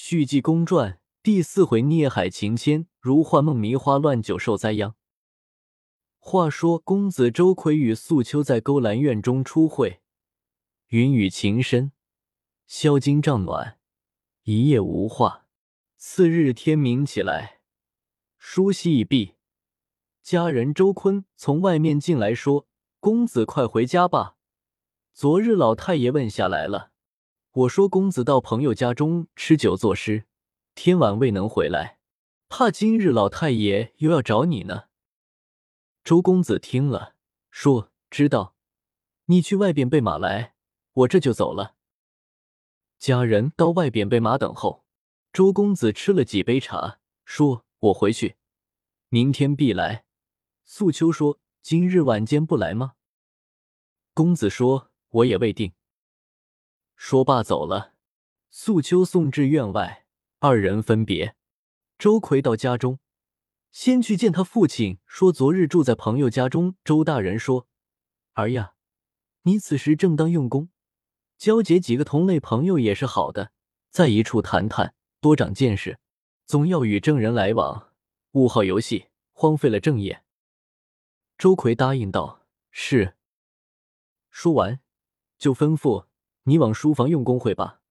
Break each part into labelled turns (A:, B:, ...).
A: 续记公传第四回：孽海情牵，如幻梦迷花乱酒受灾殃。话说公子周奎与素秋在勾栏院中初会，云雨情深，销金帐暖，一夜无话。次日天明起来，梳洗已毕，家人周坤从外面进来，说：“公子快回家吧，昨日老太爷问下来了。”我说：“公子到朋友家中吃酒作诗，天晚未能回来，怕今日老太爷又要找你呢。”周公子听了，说：“知道，你去外边备马来，我这就走了。”家人到外边备马等候。周公子吃了几杯茶，说：“我回去，明天必来。”素秋说：“今日晚间不来吗？”公子说：“我也未定。”说罢走了。素秋送至院外，二人分别。周奎到家中，先去见他父亲，说昨日住在朋友家中。周大人说：“儿呀，你此时正当用功，交结几个同类朋友也是好的，在一处谈谈，多长见识。总要与正人来往，勿好游戏，荒废了正业。”周奎答应道：“是。”说完，就吩咐。你往书房用功会吧。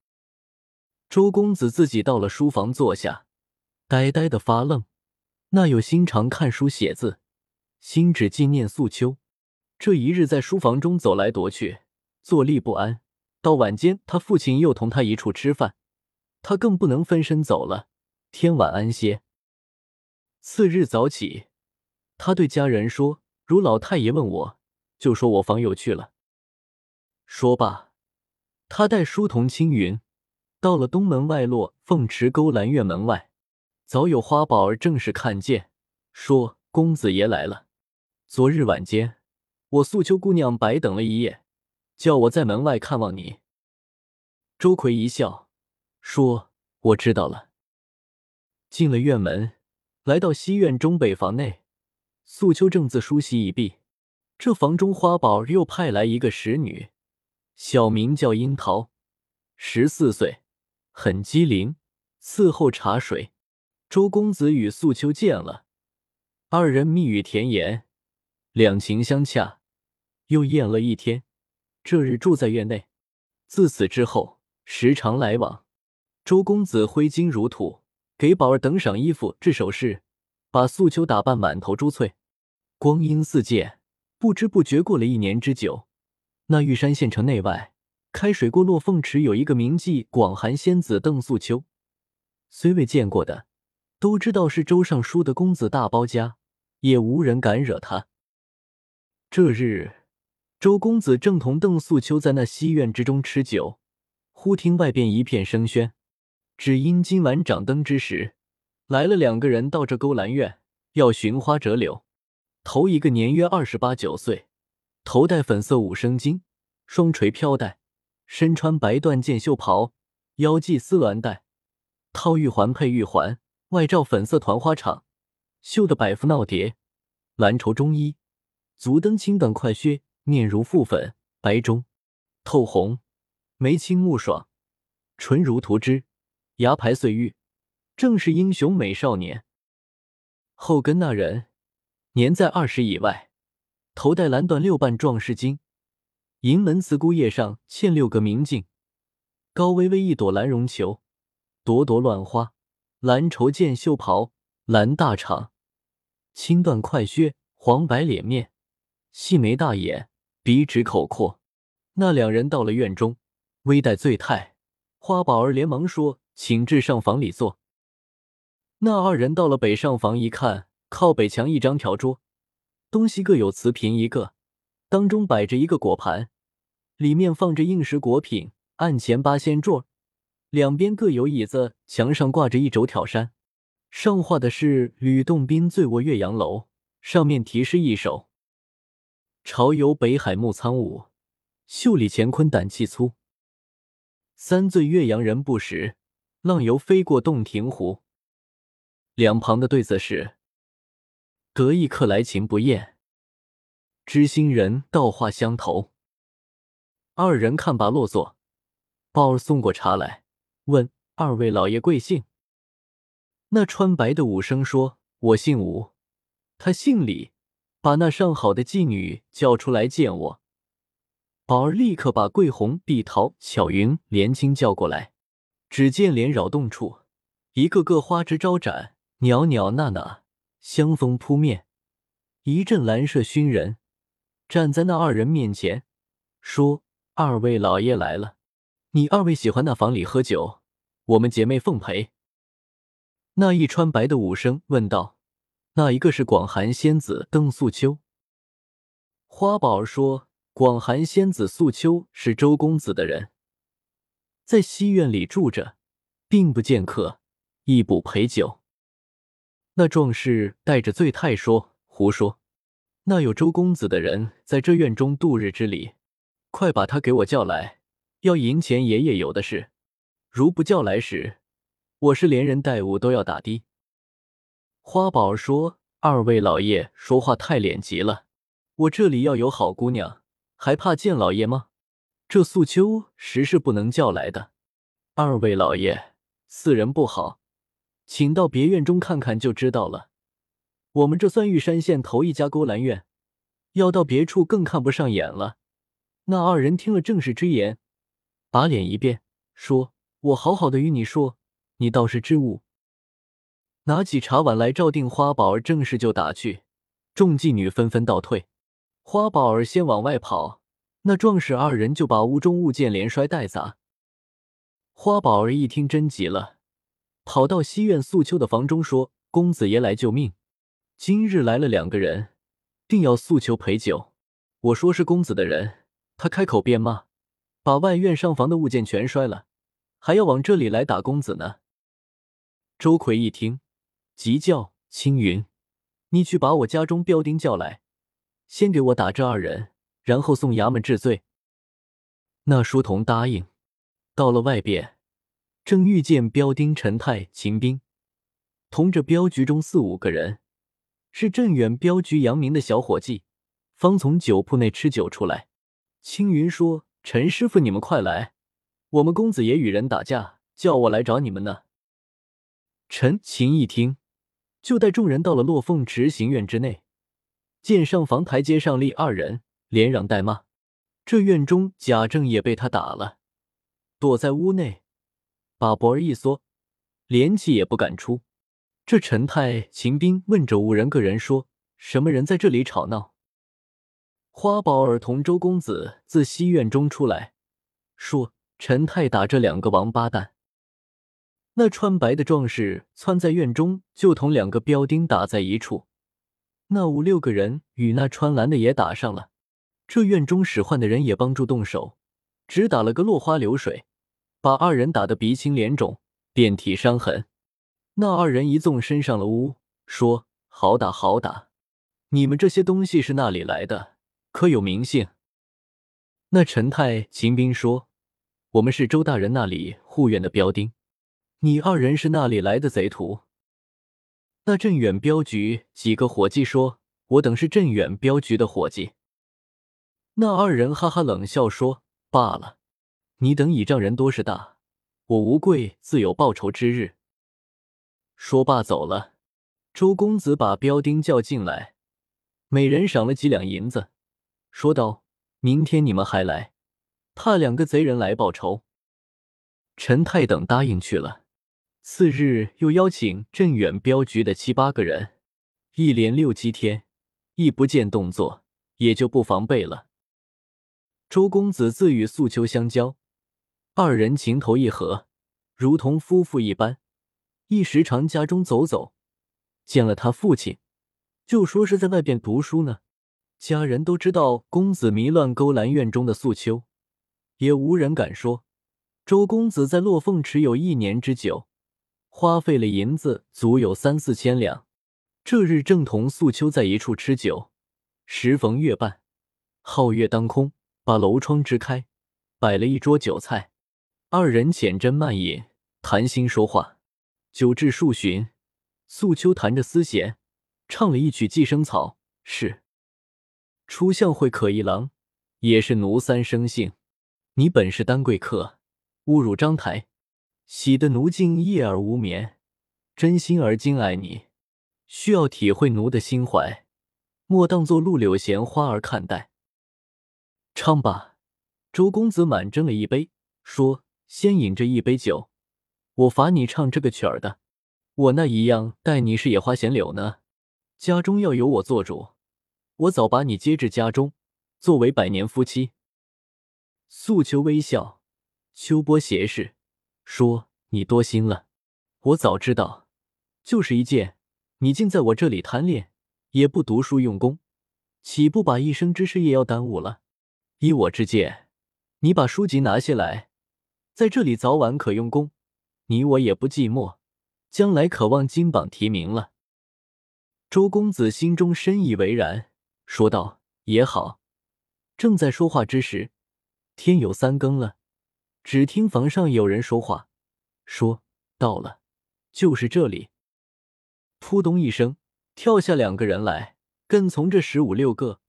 A: 周公子自己到了书房坐下，呆呆的发愣。那有心常看书写字，心只纪念素秋。这一日在书房中走来踱去，坐立不安。到晚间，他父亲又同他一处吃饭，他更不能分身走了。天晚安歇。次日早起，他对家人说：“如老太爷问我，就说我访友去了。”说罢。他带书童青云到了东门外落凤池勾栏院门外，早有花宝儿正式看见，说：“公子爷来了。昨日晚间，我素秋姑娘白等了一夜，叫我在门外看望你。”周奎一笑，说：“我知道了。”进了院门，来到西院中北房内，素秋正自梳洗已毕，这房中花宝又派来一个使女。小名叫樱桃，十四岁，很机灵，伺候茶水。周公子与素秋见了，二人蜜语甜言，两情相洽，又宴了一天。这日住在院内，自此之后时常来往。周公子挥金如土，给宝儿等赏衣服、制首饰，把素秋打扮满头珠翠。光阴似箭，不知不觉过了一年之久。那玉山县城内外，开水锅落凤池有一个名妓广寒仙子邓素秋，虽未见过的，都知道是周尚书的公子大包家，也无人敢惹他。这日，周公子正同邓素秋在那西院之中吃酒，忽听外边一片声喧，只因今晚掌灯之时，来了两个人到这勾栏院，要寻花折柳。头一个年约二十八九岁。头戴粉色五生巾，双垂飘带，身穿白缎箭袖袍，腰系丝鸾带，套玉环配玉环，外罩粉色团花氅，绣的百幅闹蝶，蓝绸中衣，足蹬青缎快靴，面如覆粉，白中透红，眉清目爽，唇如涂脂，牙排碎玉，正是英雄美少年。后跟那人年在二十以外。头戴蓝缎六瓣壮士巾，银门瓷姑叶上嵌六个明镜，高微微一朵蓝绒球，朵朵乱花，蓝绸箭袖袍，蓝大氅，青缎快靴，黄白脸面，细眉大眼，鼻直口阔。那两人到了院中，微带醉态，花宝儿连忙说：“请至上房里坐。”那二人到了北上房一看，靠北墙一张条桌。东西各有瓷瓶一个，当中摆着一个果盘，里面放着应时果品。案前八仙座，两边各有椅子，墙上挂着一轴挑山，上画的是吕洞宾醉卧岳阳楼，上面题诗一首：“潮游北海木苍梧，袖里乾坤胆气粗。三醉岳阳人不识，浪游飞过洞庭湖。”两旁的对子是。得意客来情不厌，知心人道话相投。二人看罢落座，宝儿送过茶来，问二位老爷贵姓？”那穿白的武生说：“我姓武，他姓李。把那上好的妓女叫出来见我。”宝儿立刻把桂红、碧桃、巧云、莲青叫过来。只见莲扰动处，一个个花枝招展，袅袅娜娜，香风扑面，一阵兰麝熏人。站在那二人面前，说：“二位老爷来了，你二位喜欢那房里喝酒，我们姐妹奉陪。”那一穿白的武生问道：“那一个是广寒仙子邓素秋？”花宝说：“广寒仙子素秋是周公子的人，在西院里住着，并不见客，亦不陪酒。”那壮士带着醉态说：“胡说。”那有周公子的人在这院中度日之礼，快把他给我叫来，要银钱爷爷有的是。如不叫来时，我是连人带物都要打的。花宝说：“二位老爷说话太脸急了，我这里要有好姑娘，还怕见老爷吗？这素秋实是不能叫来的。二位老爷，四人不好，请到别院中看看就知道了。”我们这算玉山县头一家勾栏院，要到别处更看不上眼了。那二人听了正是之言，把脸一变，说：“我好好的与你说，你倒是知物。”拿起茶碗来照定花宝儿正式就打去，众妓女纷纷倒退。花宝儿先往外跑，那壮士二人就把屋中物件连摔带砸。花宝儿一听真急了，跑到西院素秋的房中说：“公子爷来救命。”今日来了两个人，定要诉求陪酒。我说是公子的人，他开口便骂，把外院上房的物件全摔了，还要往这里来打公子呢。周奎一听，急叫青云：“你去把我家中标丁叫来，先给我打这二人，然后送衙门治罪。”那书童答应。到了外边，正遇见标丁陈泰、秦兵，同着镖局中四五个人。是镇远镖局杨明的小伙计，方从酒铺内吃酒出来。青云说：“陈师傅，你们快来，我们公子爷与人打架，叫我来找你们呢。”陈秦一听，就带众人到了落凤池行院之内，见上房台阶上立二人，连嚷带骂。这院中贾政也被他打了，躲在屋内，把脖儿一缩，连气也不敢出。这陈太、秦兵问着五人个人说：“什么人在这里吵闹？”花宝儿同周公子自西院中出来，说：“陈太打这两个王八蛋。”那穿白的壮士窜在院中，就同两个标丁打在一处。那五六个人与那穿蓝的也打上了。这院中使唤的人也帮助动手，只打了个落花流水，把二人打得鼻青脸肿，遍体伤痕。那二人一纵身上了屋，说：“好打好打，你们这些东西是那里来的？可有名姓？”那陈太、秦兵说：“我们是周大人那里护院的标丁。你二人是那里来的贼徒？”那镇远镖局几个伙计说：“我等是镇远镖局的伙计。”那二人哈哈冷笑说：“罢了，你等倚仗人多势大，我吴贵自有报仇之日。”说罢走了。周公子把标丁叫进来，每人赏了几两银子，说道：“明天你们还来，怕两个贼人来报仇。”陈太等答应去了。次日又邀请镇远镖局的七八个人，一连六七天，一不见动作，也就不防备了。周公子自与素秋相交，二人情投意合，如同夫妇一般。一时常家中走走，见了他父亲，就说是在外边读书呢。家人都知道公子迷乱勾栏院中的素秋，也无人敢说。周公子在落凤池有一年之久，花费了银子足有三四千两。这日正同素秋在一处吃酒，时逢月半，皓月当空，把楼窗支开，摆了一桌酒菜，二人浅斟慢饮，谈心说话。酒至数巡，素秋弹着丝弦，唱了一曲《寄生草》，是初相会可一郎，也是奴三生性。你本是丹贵客，侮辱章台，喜得奴竟夜而无眠，真心而敬爱你。需要体会奴的心怀，莫当作陆柳闲花而看待。唱罢。周公子满斟了一杯，说：“先饮这一杯酒，我罚你唱这个曲儿的。我那一样待你是野花闲柳呢。家中要由我做主，我早把你接至家中，作为百年夫妻。”素秋微笑，秋波斜视，说：“你多心了。我早知道，就是一件，你竟在我这里贪恋，也不读书用功，岂不把一生之事也要耽误了？依我之见。”你把书籍拿下来，在这里早晚可用功，你我也不寂寞，将来可望金榜题名了。周公子心中深以为然，说道：“也好。”正在说话之时，天有三更了。只听房上有人说话，说：“到了，就是这里。”扑通一声，跳下两个人来，跟从这十五六个，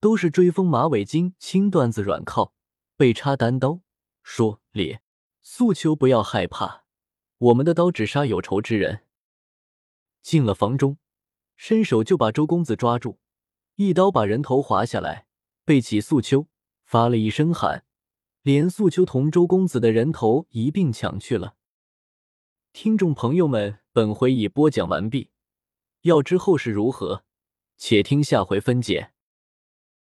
A: 都是追风马尾巾、青缎子软靠。被插单刀，说：“烈素秋，不要害怕，我们的刀只杀有仇之人。”进了房中，伸手就把周公子抓住，一刀把人头划下来，背起素秋，发了一声喊，连素秋同周公子的人头一并抢去了。听众朋友们，本回已播讲完毕，要知后事如何，且听下回分解。